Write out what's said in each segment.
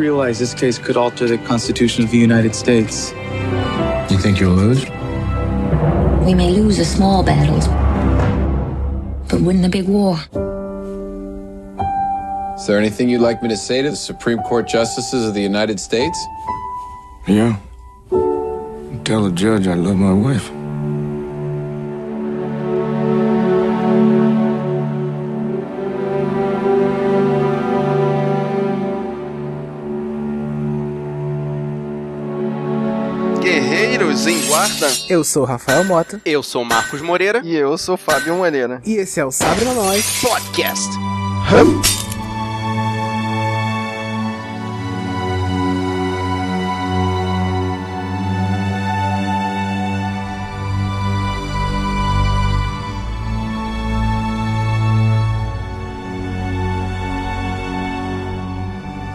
realize this case could alter the Constitution of the United States. You think you'll lose? We may lose the small battles, but win the big war. Is there anything you'd like me to say to the Supreme Court Justices of the United States? Yeah. Tell the judge I love my wife. Guarda. Eu sou Rafael Mota. Eu sou Marcos Moreira. E eu sou Fábio Moreira. E esse é o Sabre Nós Podcast.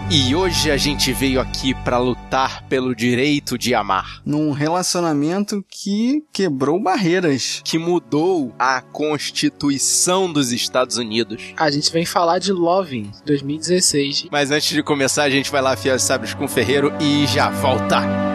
E hoje a gente veio aqui pra lutar pelo direito de amar, Num relacionamento que quebrou barreiras. que mudou a Constituição dos Estados Unidos. A gente vem falar de Loving 2016. Mas antes de começar, a gente vai lá afiar os sabres com o ferreiro e já volta.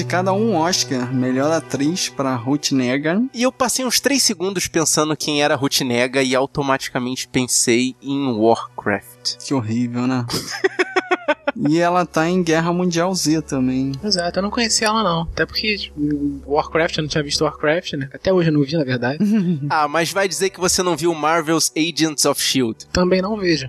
Indicada a um Oscar, melhor atriz para Ruth Negga. E eu passei uns 3 segundos pensando quem era Ruth Nega e automaticamente pensei em Warcraft. Que horrível, né? e ela tá em Guerra Mundial Z também. Exato, eu não conhecia ela não. Até porque tipo, Warcraft, eu não tinha visto Warcraft, né? Até hoje eu não vi, na verdade. Ah, mas vai dizer que você não viu Marvel's Agents of S.H.I.E.L.D. Também não vejo.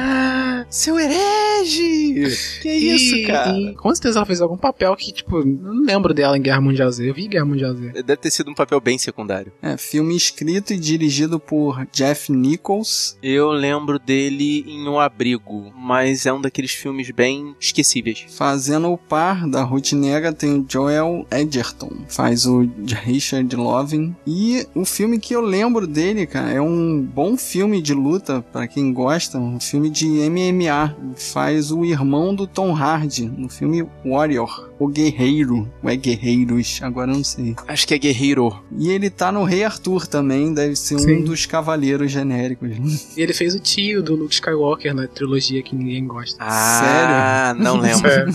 Seu herege! Que isso, E- cara? e com certeza ela fez algum papel que, tipo, eu não lembro dela em Guerra Mundial Z. Eu vi Guerra Mundial Z. Deve ter sido um papel bem secundário. É, filme escrito e dirigido por Jeff Nichols. Eu lembro dele em O Abrigo, mas é um daqueles filmes bem esquecíveis. Fazendo o par da Ruth Negga tem o Joel Edgerton, faz o Richard Loving. E o filme que eu lembro dele, cara, é um bom filme de luta pra quem gosta, um filme de MMA. Faz faz o irmão do Tom Hardy no filme Warrior, o Guerreiro. Ou é Guerreiros, agora eu não sei. Acho que é Guerreiro. E ele tá no Rei Arthur também, deve ser um Sim. dos cavaleiros genéricos. E ele fez o tio do Luke Skywalker na trilogia que ninguém gosta. Ah, não lembro. Sério?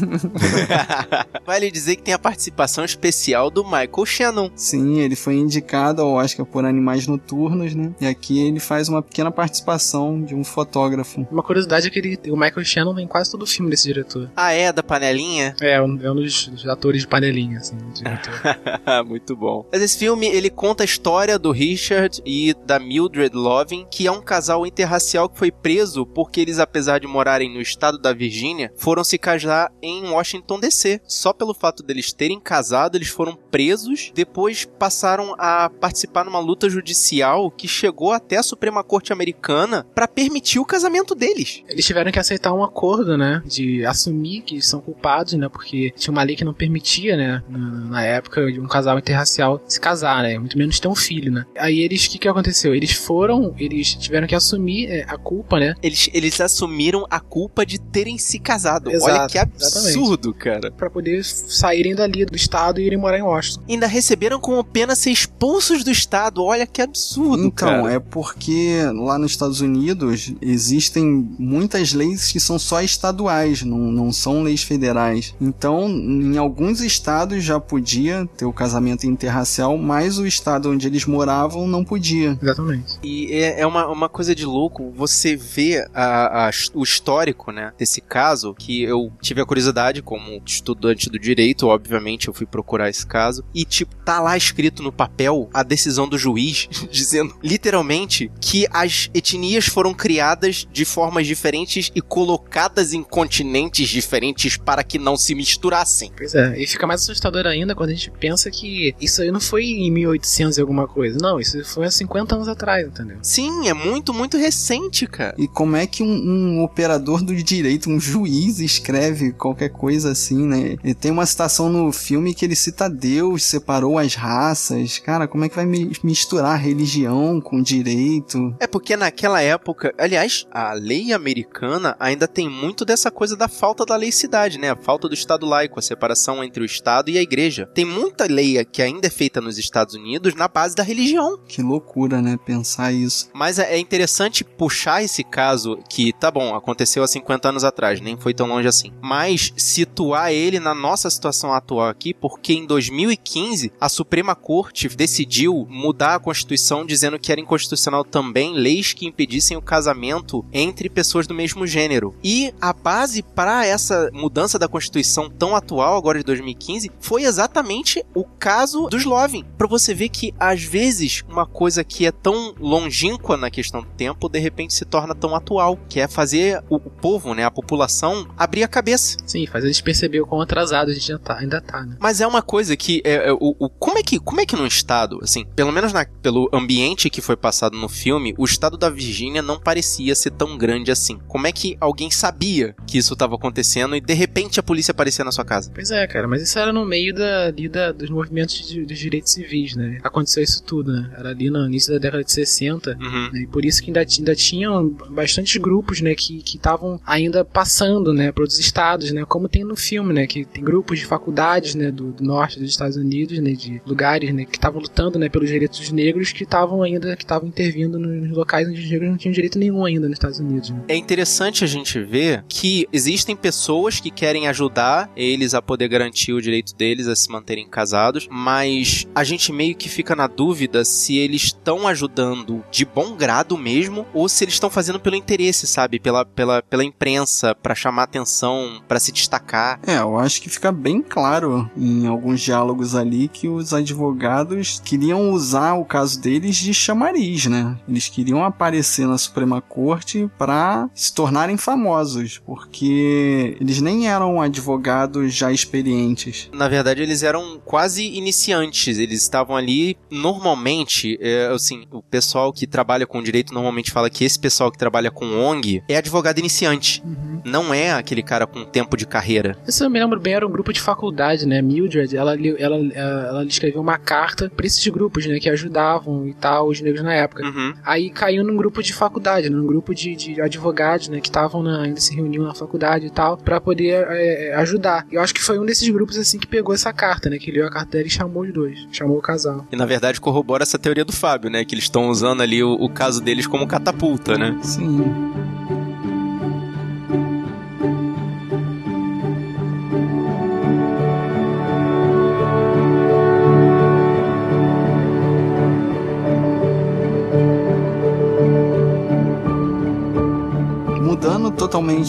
vale dizer que tem a participação especial do Michael Shannon. Sim, ele foi indicado ao Oscar por Animais Noturnos, né? E aqui ele faz uma pequena participação de um fotógrafo. Uma curiosidade é que ele, o Michael Shannon vem em quase todo o filme desse diretor. Ah, é? Da panelinha? É, um, é um dos, dos atores de panelinha, assim, do diretor. Muito bom. Mas esse filme, ele conta a história do Richard e da Mildred Loving, que é um casal interracial que foi preso porque eles, apesar de morarem no estado da Virgínia, foram se casar em Washington DC. Só pelo fato deles terem casado, eles foram presos, depois passaram a participar numa luta judicial que chegou até a Suprema Corte Americana para permitir o casamento deles. Eles tiveram que aceitar um acordo, né? De assumir que são culpados, né? Porque tinha uma lei que não permitia, né? Na, na época, de um casal interracial se casar, né? Muito menos ter um filho, né? Aí eles, o que que aconteceu? Eles foram, eles tiveram que assumir é, a culpa, né? Eles, eles assumiram a culpa de terem se casado. Olha Exato, que absurdo, cara. Pra poder saírem dali do estado e irem morar em Washington. Ainda receberam como pena ser expulsos do estado. Olha que absurdo, Então, cara. é porque lá nos Estados Unidos existem muitas leis que são só estaduais, não, não são leis federais. Então, em alguns estados já podia ter o casamento interracial, mas o estado onde eles moravam não podia. Exatamente. E é, é uma, uma coisa de louco você vê a- a- o histórico, né, desse caso, que eu tive a curiosidade, como estudante do direito, obviamente, eu fui procurar esse caso, e, tipo, tá lá escrito no papel a decisão do juiz, dizendo, literalmente, que as etnias foram criadas de formas diferentes e colocadas em continentes diferentes para que não se misturassem. Pois é, e fica mais assustador ainda quando a gente pensa que isso aí não foi em 1800 e alguma coisa. Não, isso foi há 50 anos atrás, entendeu? Sim, é muito, muito recente, cara. E como é que um, um operador do direito, um juiz, escreve qualquer coisa assim, né? E tem uma citação no filme que ele cita Deus, separou as raças. Cara, como é que vai mi- misturar religião com direito? É porque naquela época, aliás, a lei americana ainda tem muito dessa coisa da falta da laicidade, né? A falta do Estado laico, a separação entre o Estado e a Igreja. Tem muita lei que ainda é feita nos Estados Unidos na base da religião. Que loucura, né? Pensar isso. Mas é é interessante puxar esse caso que, tá bom, aconteceu há 50 anos atrás, nem foi tão longe assim. Mas situar ele na nossa situação atual aqui, porque em 2015 a Suprema Corte decidiu mudar a Constituição dizendo que era inconstitucional também leis que impedissem o casamento entre pessoas do mesmo gênero. E a base para essa mudança da Constituição tão atual, agora de 2015, foi exatamente o caso dos Loving. Pra você ver que às vezes uma coisa que é tão longínqua na questão do tempo, de repente se torna tão atual, que é fazer o, o povo, né, a população, abrir a cabeça. Sim, faz eles perceber o quão atrasado a gente tá, ainda tá, né? Mas é uma coisa que é, é, o, o- como é que como é que num estado, assim, pelo menos na- pelo ambiente que foi passado no filme, o estado da Virgínia não parecia ser tão grande assim. Como é que alguém sabia que isso estava acontecendo e de repente a polícia aparecia na sua casa? Pois é, cara, mas isso era no meio da, ali da, dos movimentos de- dos direitos civis, né? Aconteceu isso tudo, né? Era ali no início da década de 60, Uhum. né? E por isso que ainda, ainda tinham bastantes grupos, né, que estavam ainda passando, né, para outros estados, né, como tem no filme, né, que tem grupos de faculdades, né, do, do norte dos Estados Unidos, né, de lugares, né, que estavam lutando, né, pelos direitos dos negros, que estavam ainda, que estavam intervindo nos locais onde os negros não tinham direito nenhum ainda nos Estados Unidos, né. É interessante a gente ver que existem pessoas que querem ajudar eles a poder garantir o direito deles a se manterem casados, mas a gente meio que fica na dúvida se eles estão ajudando de bom grado mesmo ou se eles estão fazendo pelo interesse, sabe? Pela, pela, pela imprensa, pra chamar atenção, pra se destacar. É, eu acho que fica bem claro em alguns diálogos ali que os advogados queriam usar o caso deles de chamariz, né? Eles queriam aparecer na Suprema Corte para se tornarem famosos, porque eles nem eram advogados já experientes. Na verdade, eles eram quase iniciantes. Eles estavam ali normalmente, é, assim, o pessoal que trabalha com direito normalmente fala que esse pessoal que trabalha com ONG é advogado iniciante. Não é aquele cara com tempo de carreira. Se eu me lembro bem, era um grupo de faculdade, né? Mildred, ela, ela, ela, ela escreveu uma carta pra esses grupos, né? Que ajudavam e tal, os negros na época. Uhum. Aí caiu num grupo de faculdade, né, num grupo de, de advogados, né? Que estavam ainda se reuniam na faculdade e tal, para poder é, ajudar. Eu acho que foi um desses grupos assim que pegou essa carta, né? Que leu a carta dela e chamou os dois, chamou o casal. E na verdade corrobora essa teoria do Fábio, né? Que eles estão usando ali o, o caso deles como catapulta, né? Sim.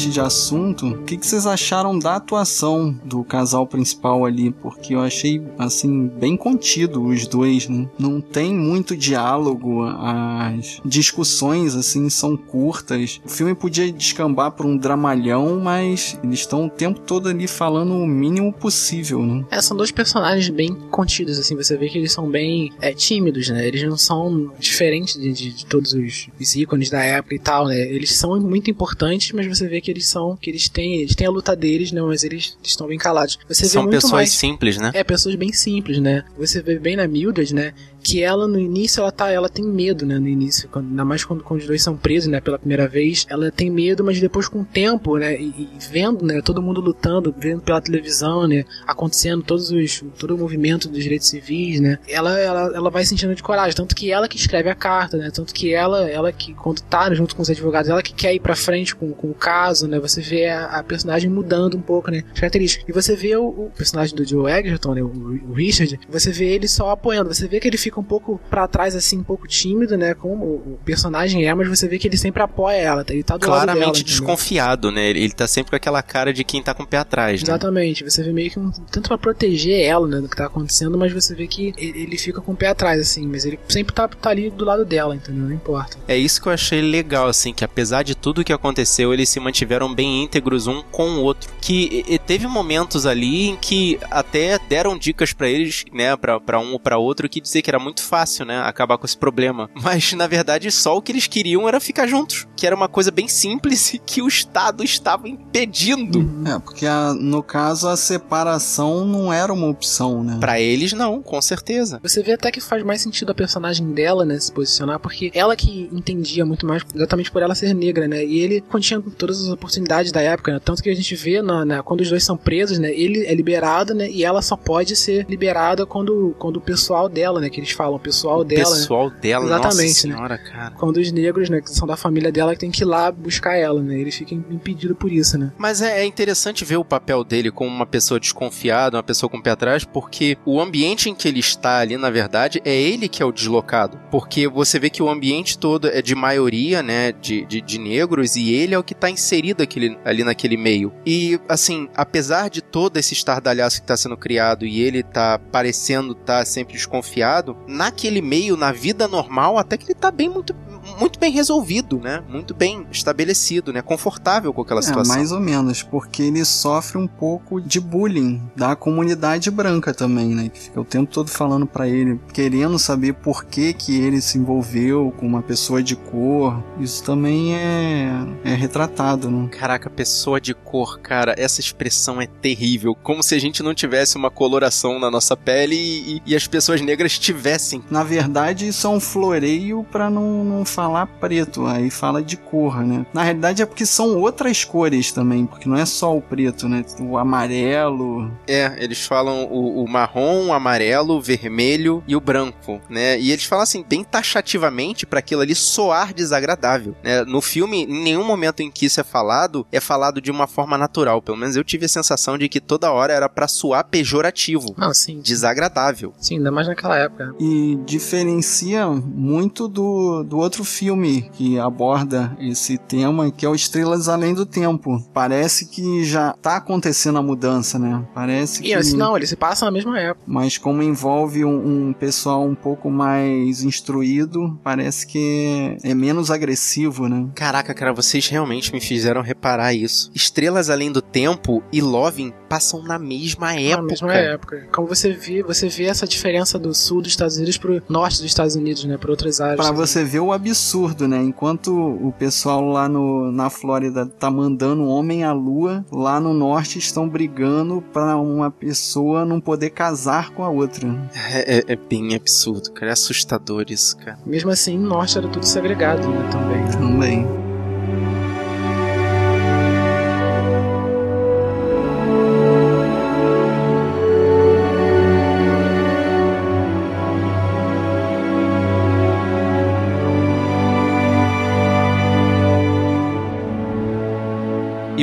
De assunto, o que, que vocês acharam da atuação do casal principal ali? Porque eu achei, assim, bem contido os dois, né? Não tem muito diálogo, as discussões, assim, são curtas. O filme podia descambar por um dramalhão, mas eles estão o tempo todo ali falando o mínimo possível, né? É, são dois personagens bem contidos, assim, você vê que eles são bem é, tímidos, né? Eles não são diferentes de, de, de todos os, os ícones da época e tal, né? Eles são muito importantes, mas você vê que eles são, que eles têm, eles têm a luta deles, né? Mas eles estão bem calados. Você São pessoas mais, simples, né? É, pessoas bem simples, né? Você vê bem na Mildred, né? Que ela no início ela tá, ela tem medo, né? No início, quando, ainda mais quando, quando os dois são presos, né? Pela primeira vez, ela tem medo, mas depois com o tempo, né? E, e vendo, né? Todo mundo lutando, vendo pela televisão, né? Acontecendo todos os, todo o movimento dos direitos civis, né? Ela, ela, ela vai sentindo de coragem, tanto que ela que escreve a carta, né? Tanto que ela, ela que quando tá junto com os advogados, ela que quer ir pra frente com, com o caso, né? Você vê a, a personagem mudando um pouco, né? As características. E você vê o, o personagem do Joe Egerton, né? O, o Richard, você vê ele só apoiando. Você vê que ele fica um pouco pra trás, assim, um pouco tímido, né? Como o personagem é, mas você vê que ele sempre apoia ela, tá? Ele tá do lado dela. Claramente desconfiado, né? Ele tá sempre com aquela cara de quem tá com o pé atrás, né? Exatamente, você vê meio que um tanto pra proteger ela, né, do que tá acontecendo, mas você vê que ele, fica com o pé atrás, assim, mas ele sempre tá, tá ali do lado dela, entendeu? Não importa. É isso que eu achei legal, assim, que apesar de tudo que aconteceu, eles se mantiveram bem íntegros um com o outro. Que teve momentos ali em que até deram dicas pra eles, né, pra, pra um ou pra outro, que dizer que era muito fácil, né, acabar com esse problema. Mas, na verdade, só o que eles queriam era ficar juntos. Que era uma coisa bem simples e que o Estado estava impedindo. É, porque a- no caso a separação não era uma opção, né? Pra eles, não, com certeza. Você vê até que faz mais sentido a personagem dela, né, se posicionar, porque ela que entendia muito mais, exatamente por ela ser negra, né, e ele continha todas as oportunidades da época, né, tanto que a gente vê na, na- quando os dois são presos, né, ele é liberado, né, e ela só pode ser liberada quando, quando o pessoal dela, né, que eles falam, o pessoal dela, né, pessoal dela, Exatamente, nossa né? senhora, cara. quando os negros, né, que são da família dela, que tem que ir lá buscar ela, né, ele fica impedido por isso, né. Mas é, é interessante ver o papel dele como uma pessoa desconfiada, uma pessoa com o pé atrás, porque o ambiente em que ele está ali, na verdade, é ele que é o deslocado. Porque você vê que o ambiente todo é de maioria, né, de, de, de negros, e ele é o que está inserido aquele, ali naquele meio. E, assim, apesar de todo esse estardalhaço que está sendo criado e ele tá parecendo estar sempre desconfiado, naquele meio, na vida normal, até que ele tá bem muito, muito bem resolvido, né? Muito bem estabelecido, né? Confortável com aquela É, situação. mais ou menos, porque ele sofre um pouco de bullying da comunidade branca também, né? Que fica o tempo todo falando pra ele, querendo saber por que que ele se envolveu com uma pessoa de cor. Isso também é, é retratado, né? Caraca, pessoa de cor, cara, essa expressão é terrível. Como se a gente não tivesse uma coloração na nossa pele e, e- e as pessoas negras tivessem. Na verdade, isso é um floreio pra não, não falar preto, aí fala de cor, né? Na realidade é porque são outras cores também, porque não é só o preto, né? O amarelo, É, eles falam o, o marrom, o amarelo, o vermelho e o branco, né? E eles falam assim, bem taxativamente pra aquilo ali soar desagradável, né? No filme, em nenhum momento em que isso é falado, é falado de uma forma natural. Pelo menos eu tive a sensação de que toda hora era pra soar pejorativo, Não, sim, desagradável. sim, ainda mais naquela época. e diferencia muito do, do outro filme que aborda esse tema, que é o Estrelas Além do Tempo. Parece que já tá acontecendo a mudança, né? Parece E que... assim, não, ele se passa na mesma época. Mas como envolve um, um pessoal um pouco mais instruído, parece que é, é menos agressivo, né? Caraca, cara, vocês realmente me fizeram reparar isso. Estrelas Além do Tempo e Loving passam na mesma Na época. mesma época. Como você vê, você vê essa diferença do sul dos Estados Unidos pro norte dos Estados Unidos, né? Por outras áreas. Pra você ver o absurdo, né? Enquanto o pessoal lá no, na Flórida tá mandando um homem à lua, lá no norte estão brigando pra uma pessoa não poder casar com a outra. É, é- é bem absurdo, cara. É assustador isso, cara. Mesmo assim, no norte era tudo segregado, né? Também. Também.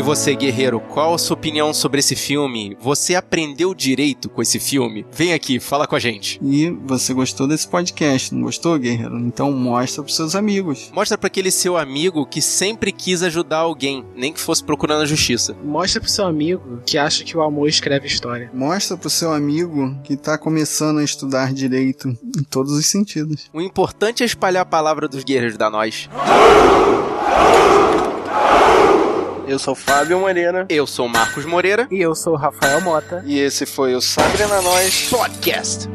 Você, guerreiro, qual a sua opinião sobre esse filme? Você aprendeu direito com esse filme? Vem aqui, fala com a gente. E você gostou desse podcast, não gostou, guerreiro? Então mostra pros seus amigos. Mostra para aquele seu amigo que sempre quis ajudar alguém, nem que fosse procurando a justiça. Mostra pro seu amigo que acha que o amor escreve história. Mostra pro seu amigo que tá começando a estudar direito em todos os sentidos. O importante é espalhar a palavra dos guerreiros da nós. Eu sou Fábio Moreira. Eu sou Marcos Moreira. E eu sou o Rafael Mota. E esse foi o Sabre na Nós Podcast.